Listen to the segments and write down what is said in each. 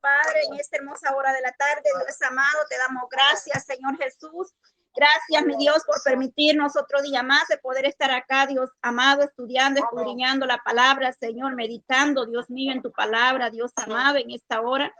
Padre, en esta hermosa hora de la tarde. Dios amado, te damos gracias, Señor Jesús. Gracias, mi Dios, por permitirnos otro día más de poder estar acá, Dios amado, estudiando, escudriñando la palabra, Señor, meditando, Dios mío, en tu palabra, Dios amado, en esta hora.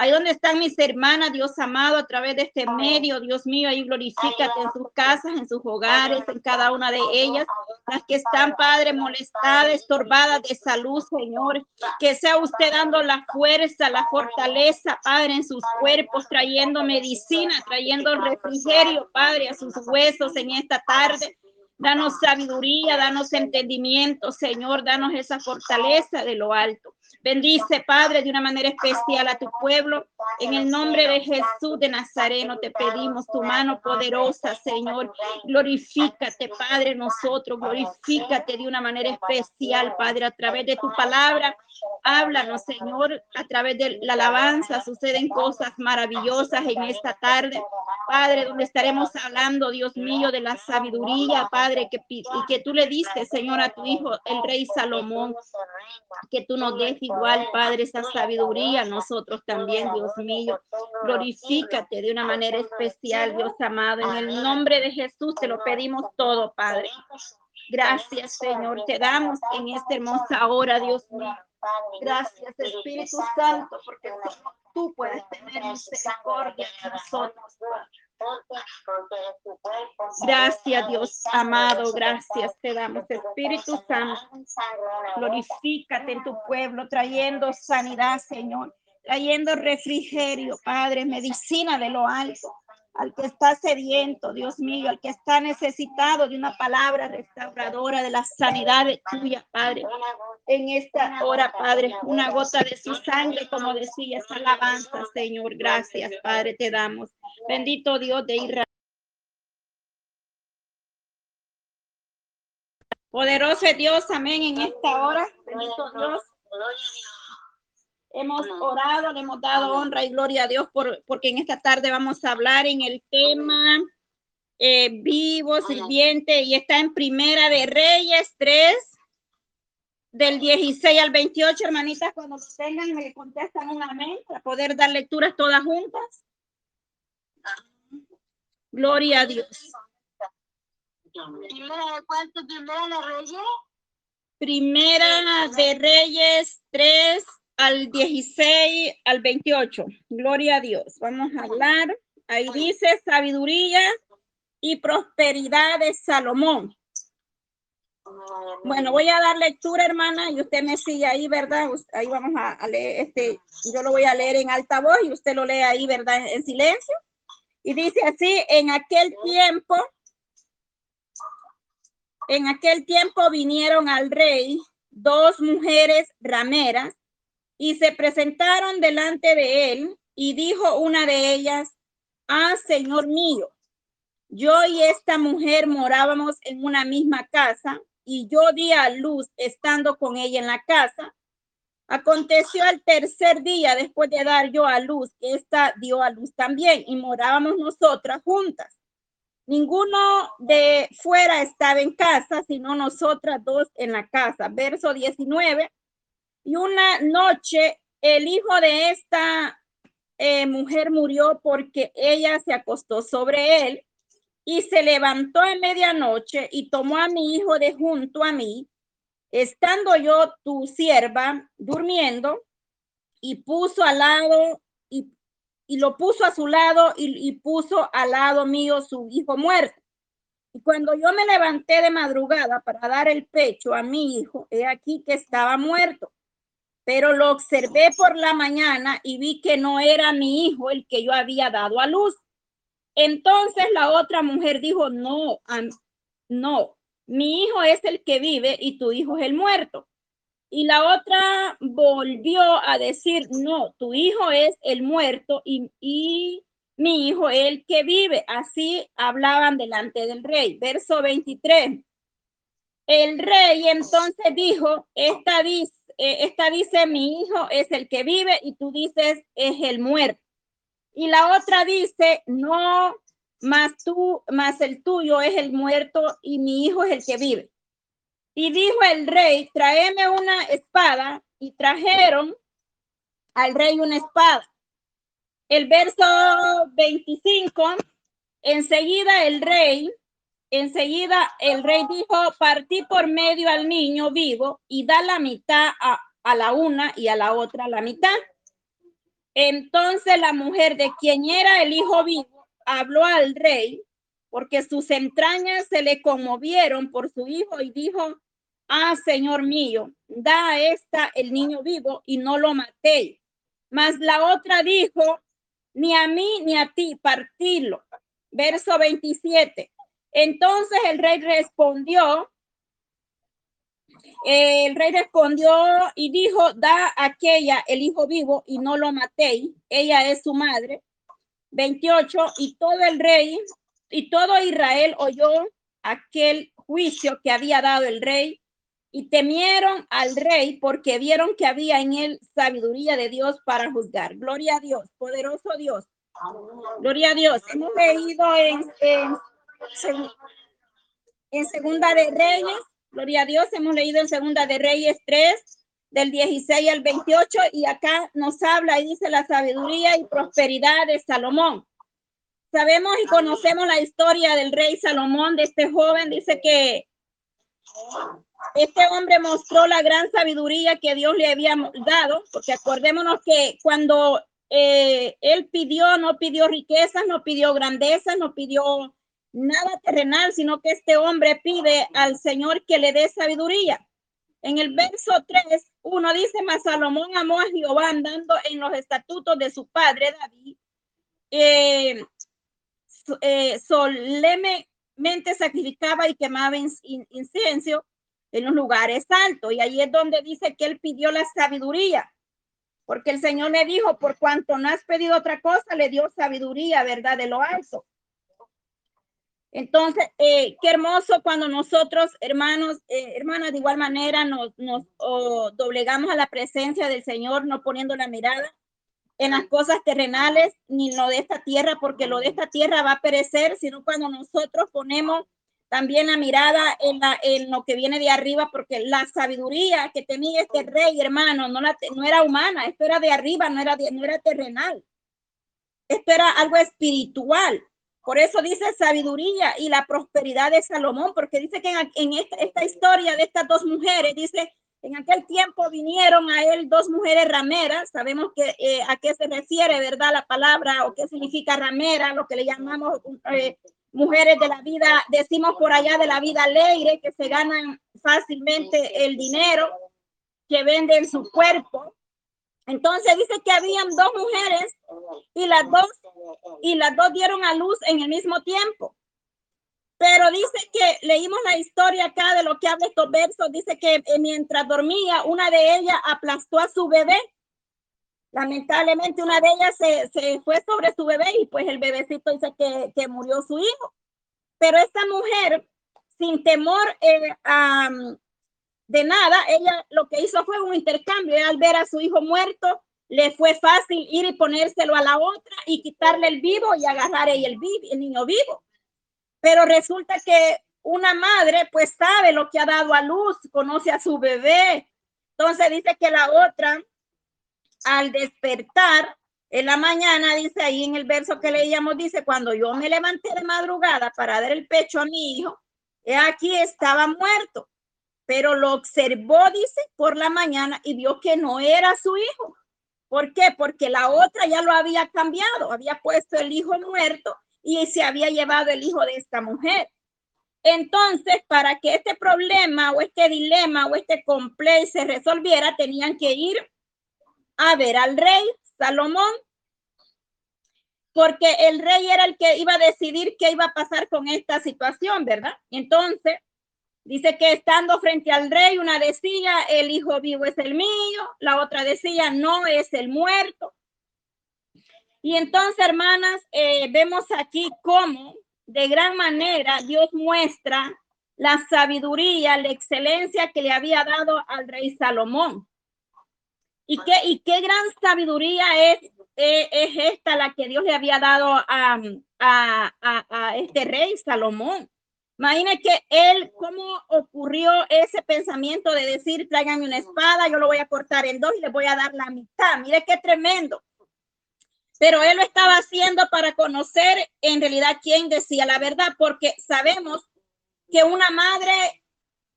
Ahí donde están mis hermanas, Dios amado, a través de este medio, Dios mío, ahí glorifícate en sus casas, en sus hogares, en cada una de ellas, las que están, Padre, molestadas, estorbadas de salud, Señor, que sea usted dando la fuerza, la fortaleza, Padre, en sus cuerpos, trayendo medicina, trayendo refrigerio, Padre, a sus huesos en esta tarde. Danos sabiduría, danos entendimiento, Señor, danos esa fortaleza de lo alto. Bendice, Padre, de una manera especial a tu pueblo. En el nombre de Jesús de Nazareno te pedimos tu mano poderosa, Señor. Glorifícate, Padre, nosotros. Glorifícate de una manera especial, Padre, a través de tu palabra. Háblanos, Señor, a través de la alabanza. Suceden cosas maravillosas en esta tarde. Padre, donde estaremos hablando, Dios mío, de la sabiduría, Padre, que, y que tú le diste, Señor, a tu hijo, el rey Salomón, que tú nos des igual, Padre, esa sabiduría, nosotros también, Dios mío. Glorifícate de una manera especial, Dios amado. En el nombre de Jesús te lo pedimos todo, Padre. Gracias, Señor. Te damos en esta hermosa hora, Dios mío. Gracias, Espíritu Santo, porque tú puedes tener misericordia de nosotros. Gracias, Dios amado, gracias te damos, Espíritu Santo. Glorifícate en tu pueblo, trayendo sanidad, Señor, trayendo refrigerio, Padre, medicina de lo alto al que está sediento, Dios mío, al que está necesitado de una palabra restauradora de la sanidad tuya, Padre. En esta hora, Padre, una gota de su sangre, como decía esa alabanza, Señor. Gracias, Padre, te damos. Bendito Dios de Israel. Poderoso Dios, amén, en esta hora. Bendito Dios. Hemos orado, le hemos dado honra y gloria a Dios por, porque en esta tarde vamos a hablar en el tema eh, vivo, sirviente, y está en Primera de Reyes 3, del 16 al 28, hermanitas, cuando tengan me contestan un amén para poder dar lecturas todas juntas. Gloria a Dios. Primera de cuánto, primera de Reyes. Primera de Reyes 3 al 16 al 28. Gloria a Dios. Vamos a hablar. Ahí dice sabiduría y prosperidad de Salomón. Bueno, voy a dar lectura, hermana, y usted me sigue ahí, ¿verdad? Ahí vamos a, leer, este, yo lo voy a leer en alta voz y usted lo lee ahí, ¿verdad? En silencio. Y dice así, en aquel tiempo, en aquel tiempo vinieron al rey dos mujeres rameras y se presentaron delante de él y dijo una de ellas, ah, Señor mío, yo y esta mujer morábamos en una misma casa y yo di a luz estando con ella en la casa. Aconteció el tercer día después de dar yo a luz, esta dio a luz también y morábamos nosotras juntas. Ninguno de fuera estaba en casa, sino nosotras dos en la casa. Verso 19. Y una noche el hijo de esta eh, mujer murió porque ella se acostó sobre él y se levantó en medianoche y tomó a mi hijo de junto a mí, estando yo tu sierva durmiendo, y puso al lado y, y lo puso a su lado y, y puso al lado mío su hijo muerto. Y cuando yo me levanté de madrugada para dar el pecho a mi hijo, he aquí que estaba muerto pero lo observé por la mañana y vi que no era mi hijo el que yo había dado a luz. Entonces la otra mujer dijo, no, no, mi hijo es el que vive y tu hijo es el muerto. Y la otra volvió a decir, no, tu hijo es el muerto y, y mi hijo es el que vive. Así hablaban delante del rey. Verso 23. El rey entonces dijo, esta dice, eh, esta dice, mi hijo es el que vive y tú dices, es el muerto. Y la otra dice, no, más tú, más el tuyo es el muerto y mi hijo es el que vive. Y dijo el rey, tráeme una espada y trajeron al rey una espada. El verso 25, enseguida el rey, enseguida el rey dijo, partí por medio al niño vivo y da la mitad a, a la una y a la otra la mitad. Entonces la mujer de quien era el hijo vivo habló al rey porque sus entrañas se le conmovieron por su hijo y dijo, ah, Señor mío, da a esta el niño vivo y no lo maté. Mas la otra dijo, ni a mí ni a ti, partirlo. Verso 27. Entonces el rey respondió, el rey respondió y dijo, da aquella el hijo vivo y no lo matéis. Ella es su madre. 28. Y todo el rey y todo Israel oyó aquel juicio que había dado el rey y temieron al rey porque vieron que había en él sabiduría de Dios para juzgar. Gloria a Dios, poderoso Dios. Gloria a Dios. Hemos leído en, en, en Segunda de Reyes, gloria a Dios, hemos leído en Segunda de Reyes 3, del 16 al 28, y acá nos habla y dice la sabiduría y prosperidad de Salomón. Sabemos y conocemos la historia del rey Salomón, de este joven, dice que este hombre mostró la gran sabiduría que Dios le había dado, porque acordémonos que cuando eh, él pidió, no pidió riquezas, no pidió grandeza, no pidió nada terrenal, sino que este hombre pide al Señor que le dé sabiduría. En el verso 3, uno dice, mas Salomón amó a Jehová andando en los estatutos de su padre David, eh, eh, solemnemente sacrificaba y quemaba incienso en los lugares altos. Y ahí es donde dice que él pidió la sabiduría, porque el Señor le dijo, por cuanto no has pedido otra cosa, le dio sabiduría, ¿verdad? De lo alto. Entonces, eh, qué hermoso cuando nosotros, hermanos, eh, hermanas, de igual manera nos, nos doblegamos a la presencia del Señor, no poniendo la mirada en las cosas terrenales ni lo de esta tierra, porque lo de esta tierra va a perecer, sino cuando nosotros ponemos también la mirada en, lo que viene de arriba, porque la sabiduría que tenía este rey, hermano, no, la, no era humana, esto era de arriba, no era, no era terrenal. Esto era algo espiritual. Por eso dice sabiduría y la prosperidad de Salomón, porque dice que en, esta, historia de estas dos mujeres, dice, en aquel tiempo vinieron a él dos mujeres rameras, sabemos que eh, a qué se refiere, ¿verdad? La palabra o qué significa ramera, lo que le llamamos eh, mujeres de la vida, decimos por allá de la vida alegre, que se ganan fácilmente el dinero, que venden su cuerpo. Entonces dice que habían dos mujeres y las dos y las dos dieron a luz en el mismo tiempo. Pero dice que leímos la historia acá de lo que habla estos versos. Dice que eh, mientras dormía, una de ellas aplastó a su bebé. Lamentablemente, una de ellas se, se fue sobre su bebé y pues el bebecito dice que, que murió su hijo. Pero esta mujer, sin temor eh, de nada, ella lo que hizo fue un intercambio. al ver a su hijo muerto, le fue fácil ir y ponérselo a la otra y quitarle el vivo y agarrar el, el niño vivo. Pero resulta que una madre pues sabe lo que ha dado a luz, conoce a su bebé. Entonces dice que la otra, al despertar en la mañana, dice ahí en el verso que leíamos, dice, cuando yo me levanté de madrugada para dar el pecho a mi hijo, aquí estaba muerto, pero lo observó, dice, por la mañana y vio que no era su hijo. ¿Por qué? Porque la otra ya lo había cambiado, había puesto el hijo muerto y se había llevado el hijo de esta mujer. Entonces, para que este problema o este dilema o este complejo se resolviera, tenían que ir a ver al rey Salomón, porque el rey era el que iba a decidir qué iba a pasar con esta situación, ¿verdad? Entonces, dice que estando frente al rey, una decía, el hijo vivo es el mío, la otra decía, no es el muerto. Y entonces, hermanas, eh, vemos aquí cómo de gran manera Dios muestra la sabiduría, la excelencia que le había dado al rey Salomón. Y qué, y qué gran sabiduría es, eh, es esta la que Dios le había dado a, a, a, a este rey Salomón. Imagina que él, cómo ocurrió ese pensamiento de decir, tráiganme una espada, yo lo voy a cortar en dos y le voy a dar la mitad. Mire qué tremendo. Pero él lo estaba haciendo para conocer en realidad quién decía la verdad, porque sabemos que una madre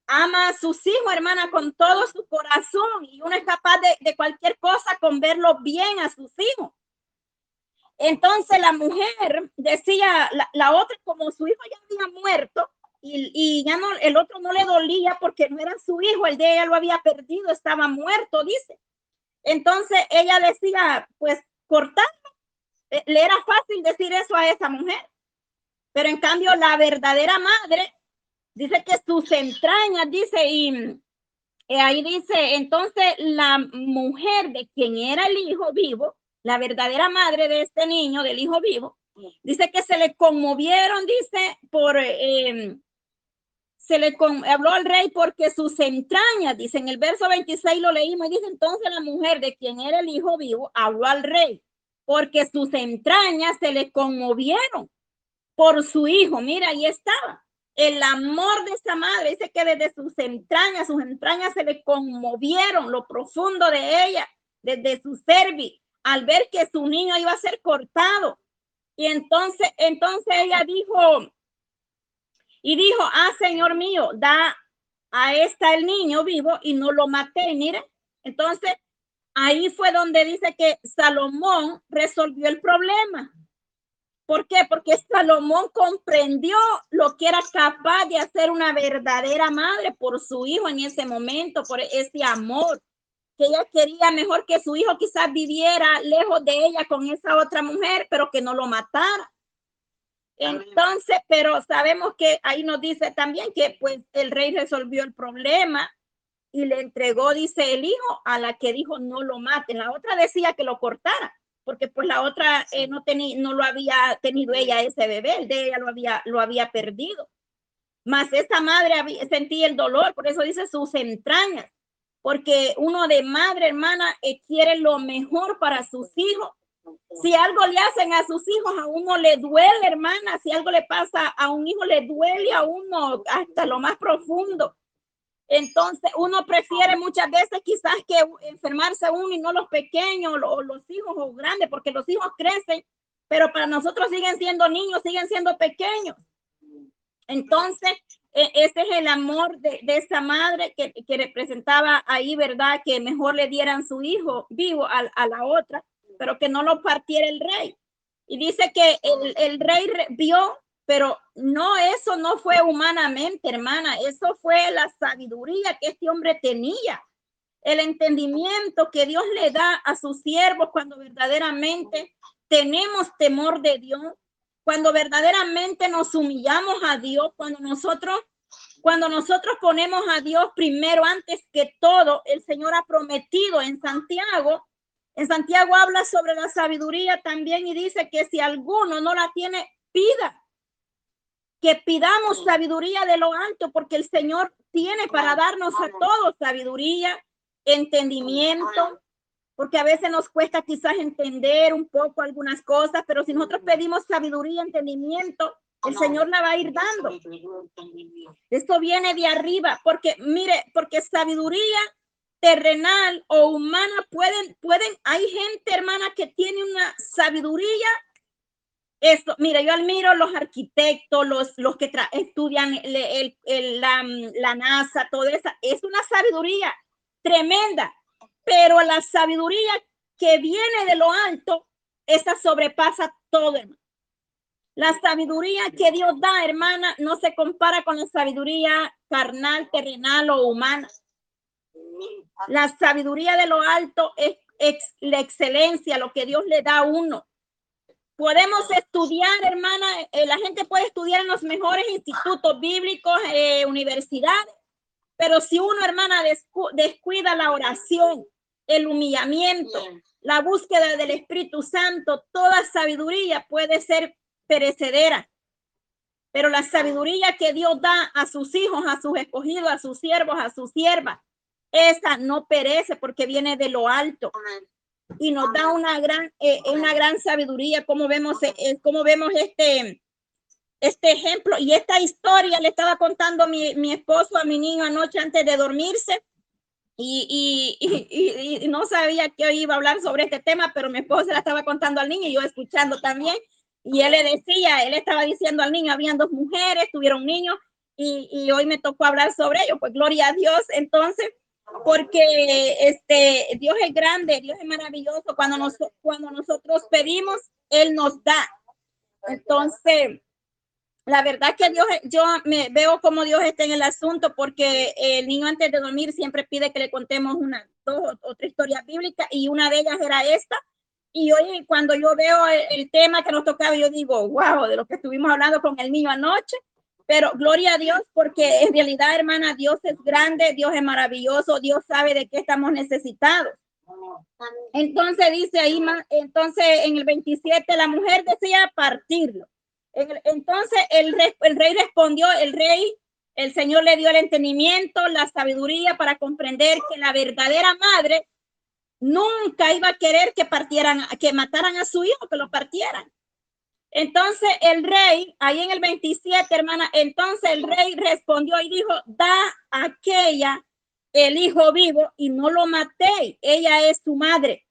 ama a sus hijos, hermana, con todo su corazón y uno es capaz de, de cualquier cosa con verlo bien a sus hijos. Entonces la mujer decía, la, otra, como su hijo ya había muerto y, y, ya no, el otro no le dolía porque no era su hijo, el de ella lo había perdido, estaba muerto, dice. Entonces ella decía, pues cortarlo. Eh, le era fácil decir eso a esa mujer. Pero en cambio la verdadera madre dice que sus entrañas, dice, y ahí dice, entonces la mujer de quien era el hijo vivo, la verdadera madre de este niño, del hijo vivo, dice que se le conmovieron, dice, por, eh, se le habló al rey porque sus entrañas, dice en el verso 26 lo leímos, y dice entonces la mujer de quien era el hijo vivo, habló al rey, porque sus entrañas se le conmovieron por su hijo. Mira, ahí estaba. El amor de esa madre, dice que desde sus entrañas, sus entrañas se le conmovieron lo profundo de ella, desde su cerviz al ver que su niño iba a ser cortado. Y entonces, entonces ella dijo, y dijo, ah, Señor mío, da a esta el niño vivo y no lo maté. Mire, entonces ahí fue donde dice que Salomón resolvió el problema. ¿Por qué? Porque Salomón comprendió lo que era capaz de hacer una verdadera madre por su hijo en ese momento, por ese amor que ella quería mejor que su hijo quizás viviera lejos de ella con esa otra mujer, pero que no lo matara. Entonces, pero sabemos que ahí nos dice también que pues el rey resolvió el problema y le entregó, dice el hijo, a la que dijo no lo maten. La otra decía que lo cortara, porque pues la otra eh, no tenía, no lo había tenido ella ese bebé, el de ella lo había, lo había perdido. Mas esa madre sentía el dolor, por eso dice sus entrañas porque uno de madre, hermana, eh, quiere lo mejor para sus hijos. Si algo le hacen a sus hijos, a uno le duele, hermana. Si algo le pasa a un hijo, le duele a uno hasta lo más profundo. Entonces, uno prefiere muchas veces quizás que enfermarse uno y no los pequeños o los hijos o grandes, porque los hijos crecen, pero para nosotros siguen siendo niños, siguen siendo pequeños. Entonces, ese es el amor de, esa madre que, representaba ahí, ¿verdad? Que mejor le dieran su hijo vivo a, la otra, pero que no lo partiera el rey. Y dice que el, rey vio, pero no, eso no fue humanamente, hermana, eso fue la sabiduría que este hombre tenía, el entendimiento que Dios le da a sus siervos cuando verdaderamente tenemos temor de Dios, cuando verdaderamente nos humillamos a Dios, cuando nosotros, cuando nosotros ponemos a Dios primero antes que todo, el Señor ha prometido en Santiago. En Santiago habla sobre la sabiduría también y dice que si alguno no la tiene, pida. Que pidamos sabiduría de lo alto porque el Señor tiene para darnos a todos sabiduría, entendimiento, porque a veces nos cuesta quizás entender un poco algunas cosas, pero si nosotros pedimos sabiduría, entendimiento, el Señor la va a ir dando. Esto viene de arriba, porque mire, porque sabiduría terrenal o humana pueden, pueden, hay gente hermana que tiene una sabiduría. Esto, mire, yo admiro los arquitectos, los, los que estudian el, el, la, la NASA, todo eso, es una sabiduría tremenda pero la sabiduría que viene de lo alto, esa sobrepasa todo, hermano. La sabiduría que Dios da, hermana, no se compara con la sabiduría carnal, terrenal o humana. La sabiduría de lo alto es, la excelencia, lo que Dios le da a uno. Podemos estudiar, hermana, eh, la gente puede estudiar en los mejores institutos bíblicos, eh, universidades, pero si uno, hermana, descuida la oración, el humillamiento, la búsqueda del Espíritu Santo, toda sabiduría puede ser perecedera. Pero la sabiduría que Dios da a sus hijos, a sus escogidos, a sus siervos, a sus siervas, esa no perece porque viene de lo alto. Y nos da una gran, eh, una gran sabiduría. Como vemos, eh, como vemos este, este ejemplo y esta historia le estaba contando mi, mi esposo a mi niño anoche antes de dormirse y, y, y, no sabía que iba a hablar sobre este tema, pero mi esposa la estaba contando al niño y yo escuchando también. Y él le decía, él estaba diciendo al niño, habían dos mujeres, tuvieron niños y, y hoy me tocó hablar sobre ello, pues gloria a Dios. Entonces, porque este Dios es grande, Dios es maravilloso. Cuando, nos, cuando nosotros pedimos, Él nos da. Entonces, la verdad que Dios, yo me veo como Dios está en el asunto porque el niño antes de dormir siempre pide que le contemos una, dos o tres historias y una de ellas era esta. Y hoy cuando yo veo el, tema que nos tocaba, yo digo, wow, de lo que estuvimos hablando con el niño anoche, pero gloria a Dios porque en realidad, hermana, Dios es grande, Dios es maravilloso, Dios sabe de qué estamos necesitados. Entonces dice ahí, entonces en el 27 la mujer decía partirlo entonces el rey, respondió, el rey, el Señor le dio el entendimiento, la sabiduría para comprender que la verdadera madre nunca iba a querer que partieran, que mataran a su hijo, que lo partieran. Entonces el rey, ahí en el 27, hermana, entonces el rey respondió y dijo, da aquella el hijo vivo y no lo maté, ella es su madre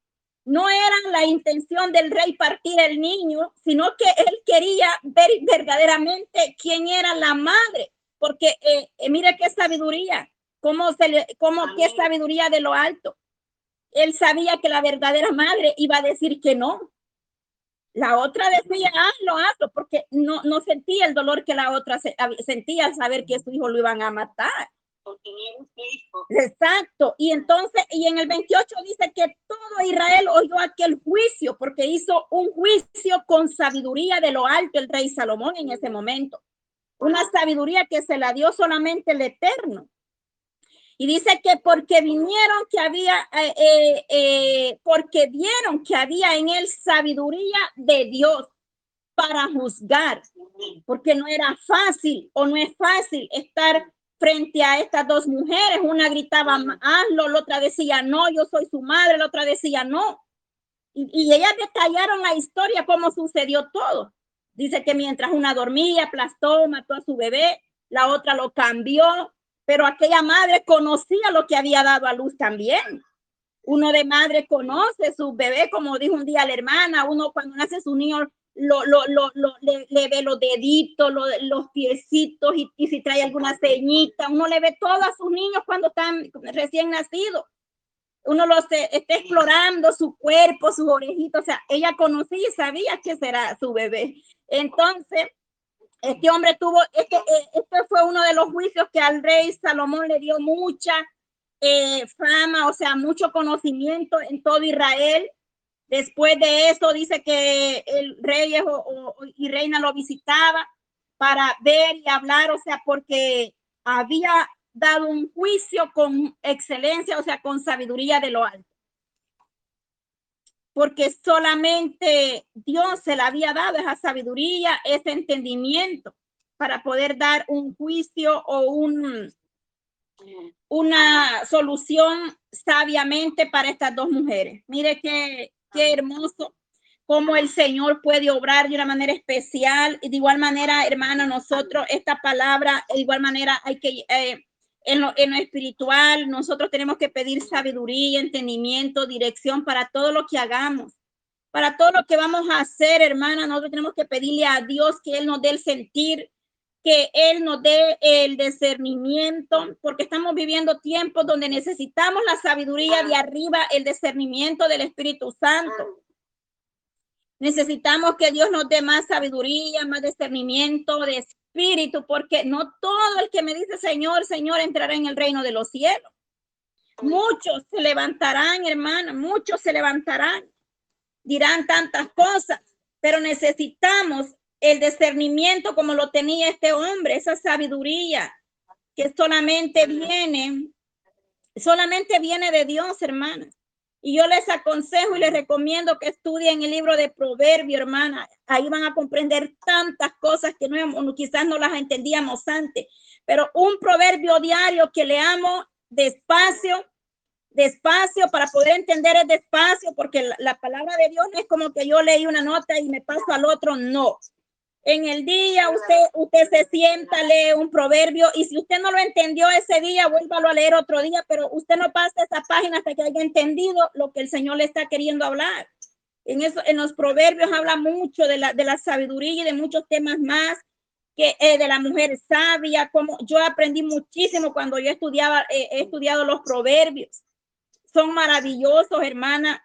no era la intención del rey partir el niño, sino que él quería ver verdaderamente quién era la madre, porque eh, eh, mire qué sabiduría, cómo se le, cómo qué sabiduría de lo alto. Él sabía que la verdadera madre iba a decir que no. La otra decía, hazlo, hazlo, porque no, no sentía el dolor que la otra sentía al saber que su hijo lo iban a matar. Exacto. Y entonces, y en el 28 dice que todo Israel oyó aquel juicio porque hizo un juicio con sabiduría de lo alto el rey Salomón en ese momento. Una sabiduría que se la dio solamente el Eterno. Y dice que porque vinieron que había, eh, eh, eh, porque vieron que había en él sabiduría de Dios para juzgar, porque no era fácil o no es fácil estar frente a estas dos mujeres. Una gritaba, hazlo, la otra decía, no, yo soy su madre, la otra decía, no. Y, y ellas detallaron la historia, cómo sucedió todo. Dice que mientras una dormía, aplastó, mató a su bebé, la otra lo cambió, pero aquella madre conocía lo que había dado a luz también. Uno de madre conoce su bebé, como dijo un día la hermana, uno cuando nace su niño lo, lo, lo, lo le, le, ve los deditos, los piecitos y, y, si trae alguna ceñita. Uno le ve todo a sus niños cuando están recién nacidos. Uno los está explorando su cuerpo, sus orejitos. O sea, ella conocía y sabía que será su bebé. Entonces, este hombre tuvo, este, eh, este fue uno de los juicios que al rey Salomón le dio mucha eh, fama, o sea, mucho conocimiento en todo Israel Después de eso dice que el rey y reina lo visitaba para ver y hablar, o sea, porque había dado un juicio con excelencia, o sea, con sabiduría de lo alto. Porque solamente Dios se le había dado esa sabiduría, ese entendimiento para poder dar un juicio o un, una solución sabiamente para estas dos mujeres. Mire que qué hermoso cómo el Señor puede obrar de una manera especial. Y de igual manera, hermana, nosotros, esta palabra, de igual manera, hay que, eh, en, lo, en lo espiritual, nosotros tenemos que pedir sabiduría, entendimiento, dirección para todo lo que hagamos. Para todo lo que vamos a hacer, hermana, nosotros tenemos que pedirle a Dios que Él nos dé el sentir, que Él nos dé el discernimiento, porque estamos viviendo tiempos donde necesitamos la sabiduría de arriba, el discernimiento del Espíritu Santo. Necesitamos que Dios nos dé más sabiduría, más discernimiento de espíritu, porque no todo el que me dice Señor, Señor entrará en el reino de los cielos. Muchos se levantarán, hermana, muchos se levantarán, dirán tantas cosas, pero necesitamos el discernimiento como lo tenía este hombre, esa sabiduría que solamente viene, solamente viene de Dios, hermanas. Y yo les aconsejo y les recomiendo que estudien el libro de Proverbio, hermana. Ahí van a comprender tantas cosas que no, quizás no las entendíamos antes. Pero un proverbio diario que leamos despacio, despacio para poder entender el despacio, porque la, la palabra de Dios no es como que yo leí una nota y me paso al otro, no En el día usted, usted se sienta, lee un proverbio y si usted no lo entendió ese día, vuélvalo a leer otro día, pero usted no pasa esa página hasta que haya entendido lo que el Señor le está queriendo hablar. En, eso, en los proverbios habla mucho de la, de la sabiduría y de muchos temas más que eh, de la mujer sabia, como yo aprendí muchísimo cuando yo estudiaba, eh, he estudiado los proverbios. Son maravillosos, hermana.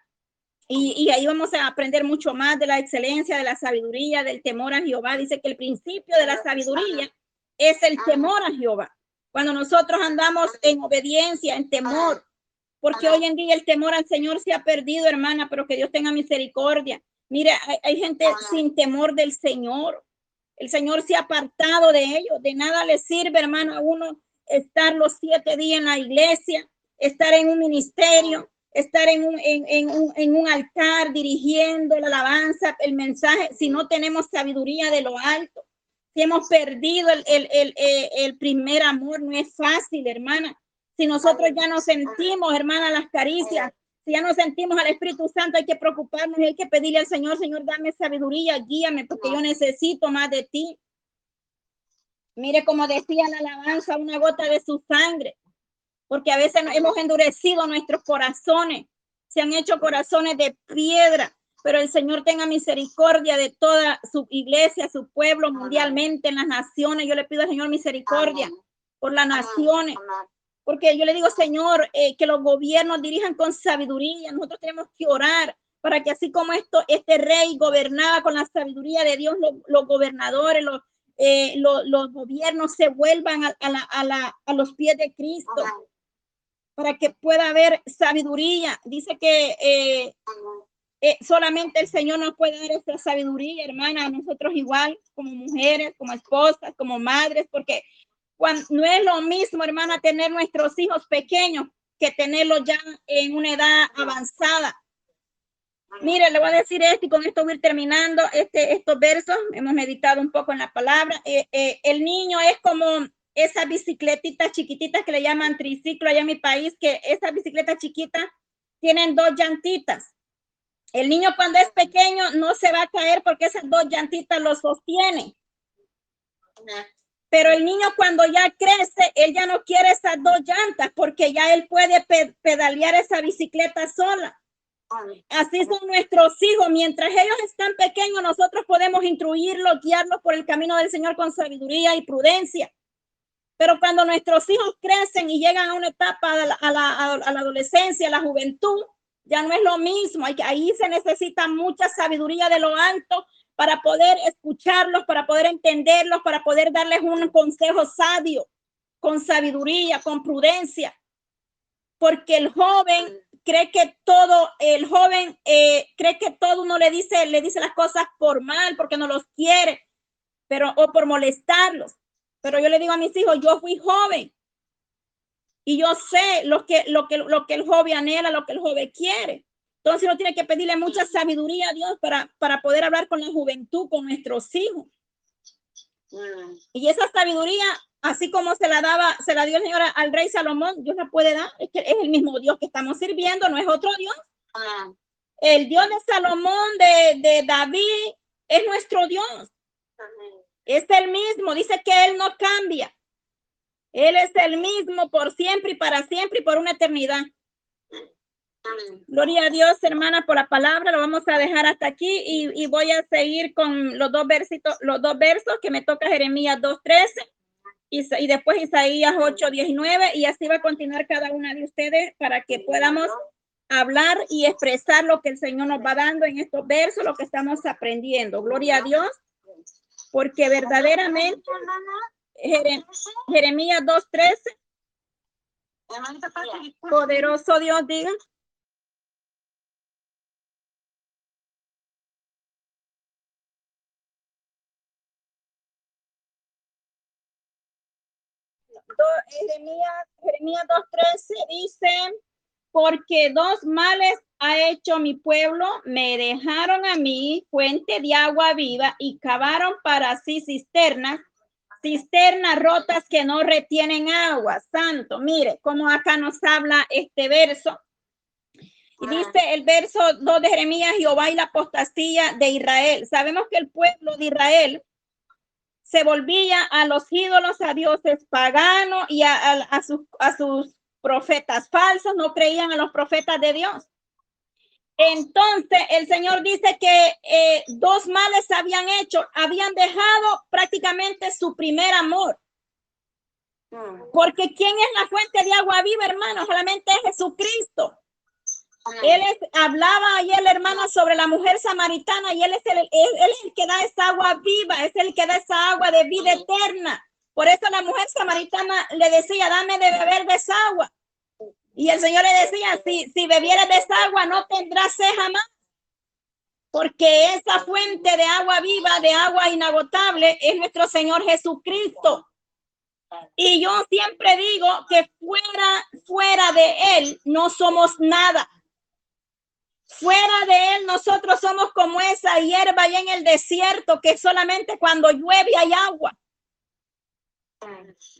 Y, y, ahí vamos a aprender mucho más de la excelencia, de la sabiduría, del temor a Jehová. Dice que el principio de la sabiduría es el temor a Jehová. Cuando nosotros andamos en obediencia, en temor, porque hoy en día el temor al Señor se ha perdido, hermana, pero que Dios tenga misericordia. Mira, hay, hay gente sin temor del Señor. El Señor se ha apartado de ellos. De nada le sirve, hermano, a uno estar los siete días en la iglesia, estar en un ministerio, estar en un, en, un, en un altar dirigiendo la alabanza, el mensaje, si no tenemos sabiduría de lo alto. Si hemos perdido el, el, el, el primer amor, no es fácil, hermana. Si nosotros ya nos sentimos, hermana, las caricias, si ya nos sentimos al Espíritu Santo, hay que preocuparnos hay que pedirle al Señor, Señor, dame sabiduría, guíame, porque yo necesito más de ti. Mire como decía la alabanza, una gota de su sangre, porque a veces hemos endurecido nuestros corazones, se han hecho corazones de piedra, pero el Señor tenga misericordia de toda su iglesia, su pueblo mundialmente, en las naciones. Yo le pido al Señor misericordia por las naciones, porque yo le digo, Señor, eh, que los gobiernos dirijan con sabiduría. Nosotros tenemos que orar para que así como esto, este rey gobernaba con la sabiduría de Dios, los, los gobernadores, los, eh, los, los, gobiernos se vuelvan a, a, la, a, la, a, los pies de Cristo para que pueda haber sabiduría. Dice que eh, eh, solamente el Señor nos puede dar esta sabiduría, hermana, a nosotros igual, como mujeres, como esposas, como madres, porque no es lo mismo, hermana, tener nuestros hijos pequeños que tenerlos ya en una edad avanzada. Mire, le voy a decir esto y con esto voy terminando este, estos versos. Hemos meditado un poco en la palabra. Eh, el niño es como esas bicicletitas chiquititas que le llaman triciclo allá en mi país, que esas bicicletas chiquitas tienen dos llantitas. El niño cuando es pequeño no se va a caer porque esas dos llantitas lo sostienen. Pero el niño cuando ya crece, él ya no quiere esas dos llantas porque ya él puede pedalear esa bicicleta sola. Así son nuestros hijos. Mientras ellos están pequeños, nosotros podemos instruirlos, guiarlos por el camino del Señor con sabiduría y prudencia. Pero cuando nuestros hijos crecen y llegan a una etapa a la, adolescencia, a la juventud, ya no es lo mismo. Ahí se necesita mucha sabiduría de lo alto para poder escucharlos, para poder entenderlos, para poder darles un consejo sabio, con sabiduría, con prudencia. Porque el joven cree que todo, el joven eh, cree que todo uno le dice, le dice las cosas por mal, porque no los quiere, pero o por molestarlos. Pero yo le digo a mis hijos, yo fui joven y yo sé lo que, lo que, lo que el joven anhela, lo que el joven quiere. Entonces uno tiene que pedirle mucha sabiduría a Dios para, para poder hablar con la juventud, con nuestros hijos. Y esa sabiduría, así como se la daba, se la dio el Señor al rey Salomón, Dios la puede dar. Es que es el mismo Dios que estamos sirviendo, no es otro Dios. El Dios de Salomón, de, de David, es nuestro Dios. Es el mismo, dice que Él no cambia. Él es el mismo por siempre y para siempre y por una eternidad. Gloria a Dios, hermana, por la palabra. Lo vamos a dejar hasta aquí y, y voy a seguir con los dos versitos, los dos versos que me toca Jeremías 2.13 y, y después Isaías 8.19 y así va a continuar cada una de ustedes para que podamos hablar y expresar lo que el Señor nos va dando en estos versos, lo que estamos aprendiendo. Gloria a Dios, porque verdaderamente Jeremías 2.13 Poderoso Dios, diga. Jeremías, Jeremías 2.13 dice, porque dos males ha hecho mi pueblo, me dejaron a mí fuente de agua viva y cavaron para sí cisternas, cisternas rotas que no retienen agua. Santo, mire cómo acá nos habla este verso. Y dice el verso 2 de Jeremías, Jehová y la apostasía de Israel. Sabemos que el pueblo de Israel se volvía a los ídolos, a dioses paganos y a, sus, a sus profetas falsos, no creían a los profetas de Dios. Entonces el Señor dice que eh, dos males habían hecho, habían dejado prácticamente su primer amor. Porque ¿quién es la fuente de agua viva, hermano? Solamente es Jesucristo. Él hablaba ayer el hermano sobre la mujer samaritana y él es el, él, es el que da esa agua viva, es el que da esa agua de vida eterna. Por eso la mujer samaritana le decía, dame de beber de esa agua. Y el Señor le decía, si, si bebieras agua no tendrás sed jamás. Porque esa fuente de agua viva, de agua inagotable, es nuestro Señor Jesucristo. Y yo siempre digo que fuera, fuera de Él no somos nada. Fuera de Él nosotros somos como esa hierba allá en el desierto que solamente cuando llueve hay agua.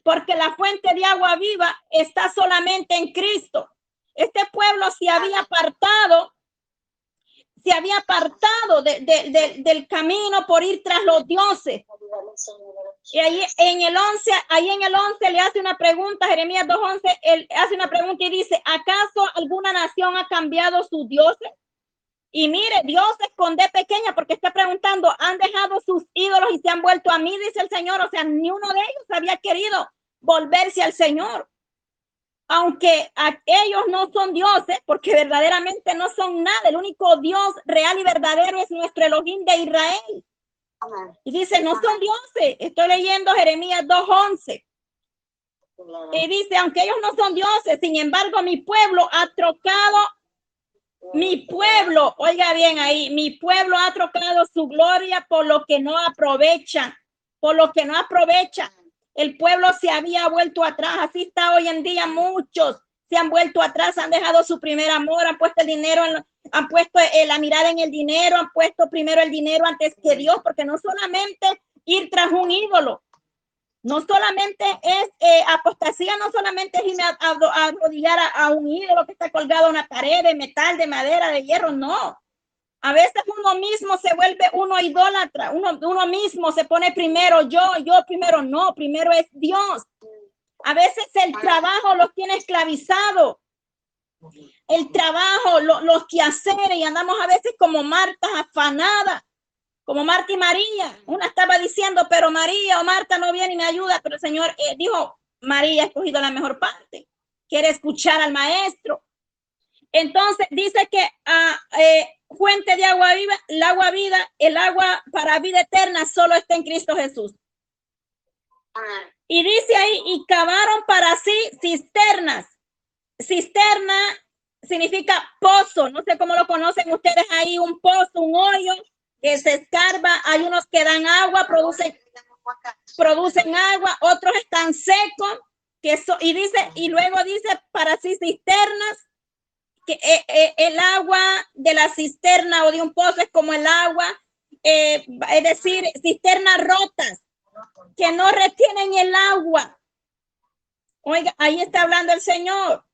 Porque la fuente de agua viva está solamente en Cristo. Este pueblo se había apartado, se había apartado del camino por ir tras los dioses. Y ahí en el 11, ahí en el 11 le hace una pregunta, Jeremías 2.11, él hace una pregunta y dice, ¿acaso alguna nación ha cambiado sus dioses? Y mire, Dios esconde pequeña porque está preguntando, han dejado sus ídolos y se han vuelto a mí, dice el Señor. O sea, ni uno de ellos había querido volverse al Señor. Aunque ellos no son dioses, porque verdaderamente no son nada. El único Dios real y verdadero es nuestro Elohim de Israel. Y dice, no son dioses. Estoy leyendo Jeremías 2.11. Y dice, aunque ellos no son dioses, sin embargo, mi pueblo ha trocado, mi pueblo, oiga bien ahí, mi pueblo ha trocado su gloria por lo que no aprovecha, por lo que no aprovecha. El pueblo se había vuelto atrás, así está hoy en día muchos se han vuelto atrás, han dejado su primer amor, han puesto el dinero, han puesto eh, la mirada en el dinero, han puesto primero el dinero antes que Dios, porque no solamente ir tras un ídolo, no solamente es eh, apostasía, no solamente es irme a, arrodillar a, un ídolo que está colgado a una pared de metal, de madera, de hierro, no. A veces uno mismo se vuelve uno idólatra, uno, uno mismo se pone primero yo, yo primero no, primero es Dios. A veces el trabajo los tiene esclavizado. El trabajo, los quehaceres, y andamos a veces como Marta afanada, como Marta y María. Una estaba diciendo, pero María o Marta no viene y me ayuda, pero el Señor eh, dijo, María ha escogido la mejor parte. Quiere escuchar al maestro. Entonces dice que ah, eh, fuente de agua viva, el agua vida, el agua para vida eterna solo está en Cristo Jesús. Y dice ahí, y cavaron para sí cisternas. Cisterna significa pozo. No sé cómo lo conocen ustedes ahí, un pozo, un hoyo que se escarba. Hay unos que dan agua, producen, producen agua, otros están secos. Que eso, y dice, y luego dice para sí cisternas, que eh, eh, el agua de la cisterna o de un pozo es como el agua, eh, es decir, cisternas rotas que no retienen el agua. Oiga, ahí está hablando el Señor,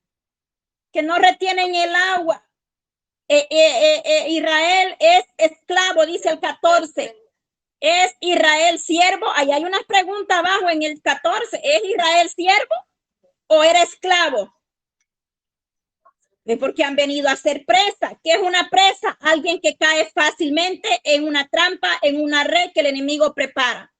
que no retienen el agua. Eh, eh, eh, Israel es esclavo, dice el 14. ¿Es Israel siervo? Ahí hay una pregunta abajo en el 14. ¿Es Israel siervo o era esclavo? Es porque han venido a ser presa. ¿Qué es una presa? Alguien que cae fácilmente en una trampa, en una red que el enemigo prepara.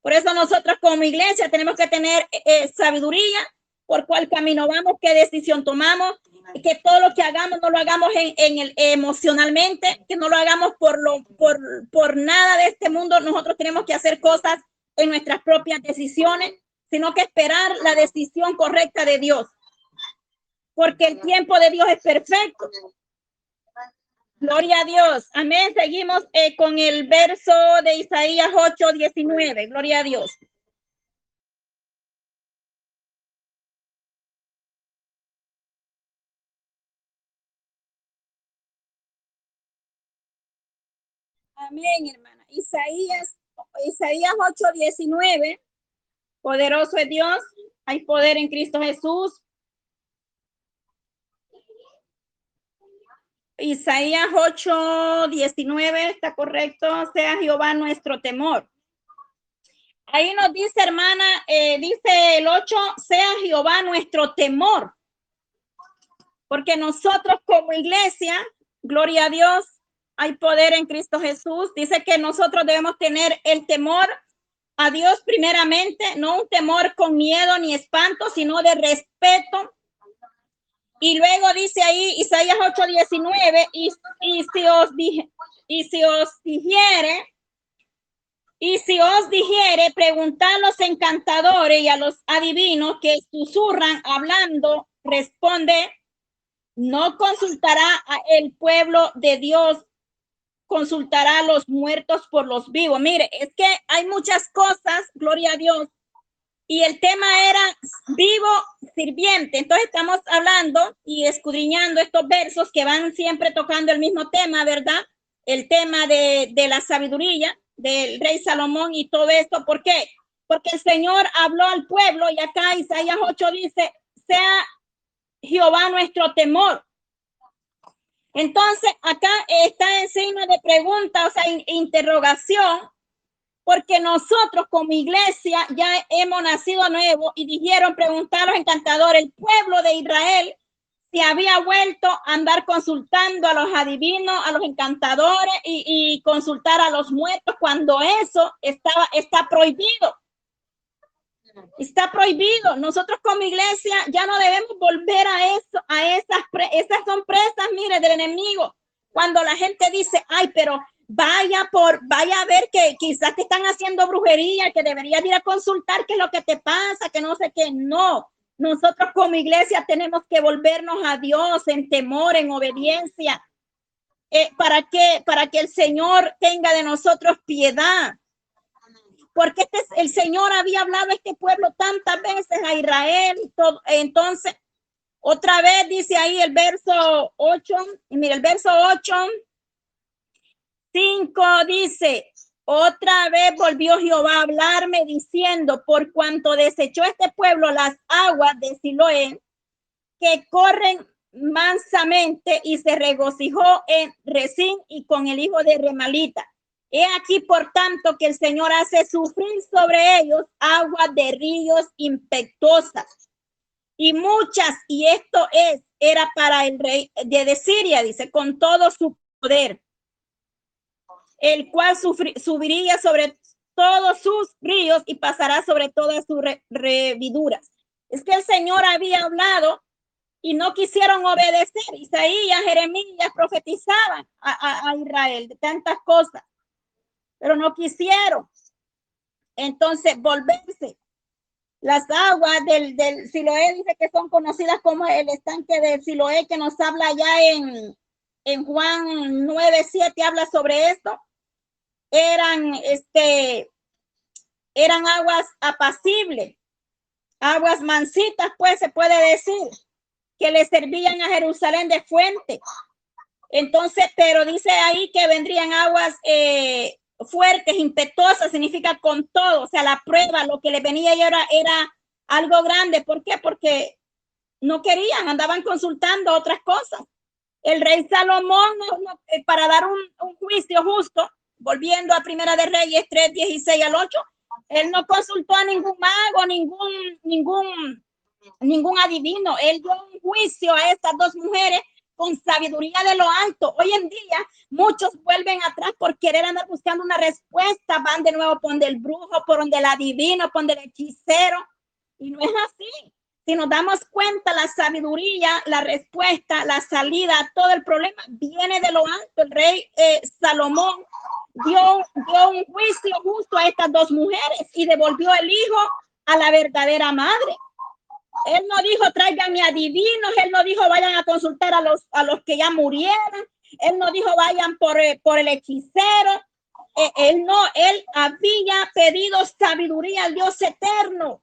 Por eso nosotros como iglesia tenemos que tener sabiduría por cuál camino vamos, qué decisión tomamos, que todo lo que hagamos no lo hagamos en, el emocionalmente, que no lo hagamos por lo por, por nada de este mundo. Nosotros tenemos que hacer cosas en nuestras propias decisiones, sino que esperar la decisión correcta de Dios. Porque el tiempo de Dios es perfecto. Gloria a Dios. Amén. Seguimos eh, con el verso de Isaías 8, 19. Gloria a Dios. Amén, hermana. Isaías, Isaías 8, 19. Poderoso es Dios. Hay poder en Cristo Jesús. Isaías 8, 19, está correcto, sea Jehová nuestro temor. Ahí nos dice, hermana, eh, dice el 8, sea Jehová nuestro temor. Porque nosotros como iglesia, gloria a Dios, hay poder en Cristo Jesús. Dice que nosotros debemos tener el temor a Dios primeramente, no un temor con miedo ni espanto, sino de respeto. Y luego dice ahí Isaías 8:19, y, y si os dije, y si os dijere, y si os dijere, preguntad a los encantadores y a los adivinos que susurran hablando, responde, no consultará a el pueblo de Dios, consultará a los muertos por los vivos. Mire, es que hay muchas cosas, gloria a Dios, y el tema era vivo sirviente. Entonces estamos hablando y escudriñando estos versos que van siempre tocando el mismo tema, ¿verdad? El tema de, de la sabiduría del rey Salomón y todo esto. ¿Por qué? Porque el Señor habló al pueblo y acá Isaías 8 dice, sea Jehová nuestro temor. Entonces, acá está en signo de pregunta, o sea, interrogación, porque nosotros como iglesia ya hemos nacido nuevo y dijeron, preguntar a los encantadores, el pueblo de Israel se había vuelto a andar consultando a los adivinos, a los encantadores y, consultar a los muertos cuando eso estaba, está prohibido. Está prohibido. Nosotros como iglesia ya no debemos volver a eso, a esas, esas son presas, mire, del enemigo. Cuando la gente dice, ay, pero vaya por, vaya a ver que quizás te están haciendo brujería, que deberías ir a consultar qué es lo que te pasa, que no sé qué. No, nosotros como iglesia tenemos que volvernos a Dios en temor, en obediencia, eh, para que para que el Señor tenga de nosotros piedad. Porque este, el Señor había hablado a este pueblo tantas veces a Israel. Todo, entonces, otra vez dice ahí el verso 8, y mira el verso 8, 5 dice, otra vez volvió Jehová a hablarme diciendo, por cuanto desechó este pueblo las aguas de Siloé, que corren mansamente y se regocijó en Resín y con el hijo de Remalita. He aquí, por tanto, que el Señor hace sufrir sobre ellos aguas de ríos impetuosas y muchas, y esto es, era para el rey de Siria, dice, con todo su poder el cual subiría sobre todos sus ríos y pasará sobre todas sus reviduras. Es que el Señor había hablado y no quisieron obedecer. Isaías, Jeremías profetizaban a, Israel de tantas cosas, pero no quisieron. Entonces, volverse. Las aguas del, del Siloé dice que son conocidas como el estanque de Siloé, que nos habla ya en, en Juan 9, 7, habla sobre esto eran, este, eran aguas apacibles, aguas mansitas, pues se puede decir, que le servían a Jerusalén de fuente. Entonces, pero dice ahí que vendrían aguas eh, fuertes, impetuosas, significa con todo, o sea, la prueba, lo que le venía era, era algo grande. ¿Por qué? Porque no querían, andaban consultando otras cosas. El rey Salomón, eh, para dar un, un juicio justo, volviendo a Primera de Reyes 3, 16 al 8, él no consultó a ningún mago, ningún, ningún, ningún adivino. Él dio un juicio a estas dos mujeres con sabiduría de lo alto. Hoy en día muchos vuelven atrás por querer andar buscando una respuesta, van de nuevo por donde el brujo, por donde el adivino, por donde el hechicero. Y no es así. Si nos damos cuenta, la sabiduría, la respuesta, la salida a todo el problema viene de lo alto. El rey eh, Salomón dio, un juicio justo a estas dos mujeres y devolvió el hijo a la verdadera madre. Él no dijo tráiganme adivinos, él no dijo vayan a consultar a los, a los que ya murieron, él no dijo vayan por, eh, por el hechicero, eh, él no, él había pedido sabiduría al Dios eterno.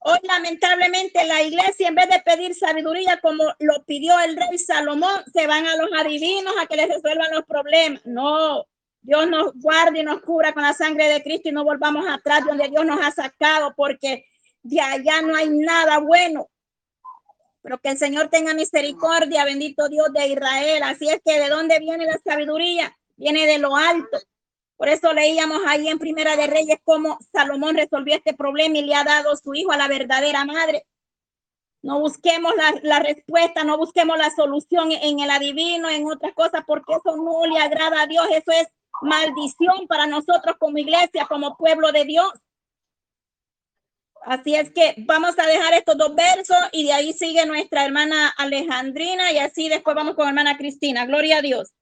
Hoy lamentablemente la iglesia en vez de pedir sabiduría como lo pidió el rey Salomón, se van a los adivinos a que les resuelvan los problemas. No, Dios nos guarde y nos cura con la sangre de Cristo y no volvamos atrás donde Dios nos ha sacado porque de allá no hay nada bueno. Pero que el Señor tenga misericordia, bendito Dios de Israel. Así es que de dónde viene la sabiduría? Viene de lo alto. Por eso leíamos ahí en Primera de Reyes cómo Salomón resolvió este problema y le ha dado su hijo a la verdadera madre. No busquemos la, la, respuesta, no busquemos la solución en el adivino, en otras cosas, porque eso no le agrada a Dios. Eso es maldición para nosotros como iglesia, como pueblo de Dios. Así es que vamos a dejar estos dos versos y de ahí sigue nuestra hermana Alejandrina y así después vamos con hermana Cristina. Gloria a Dios.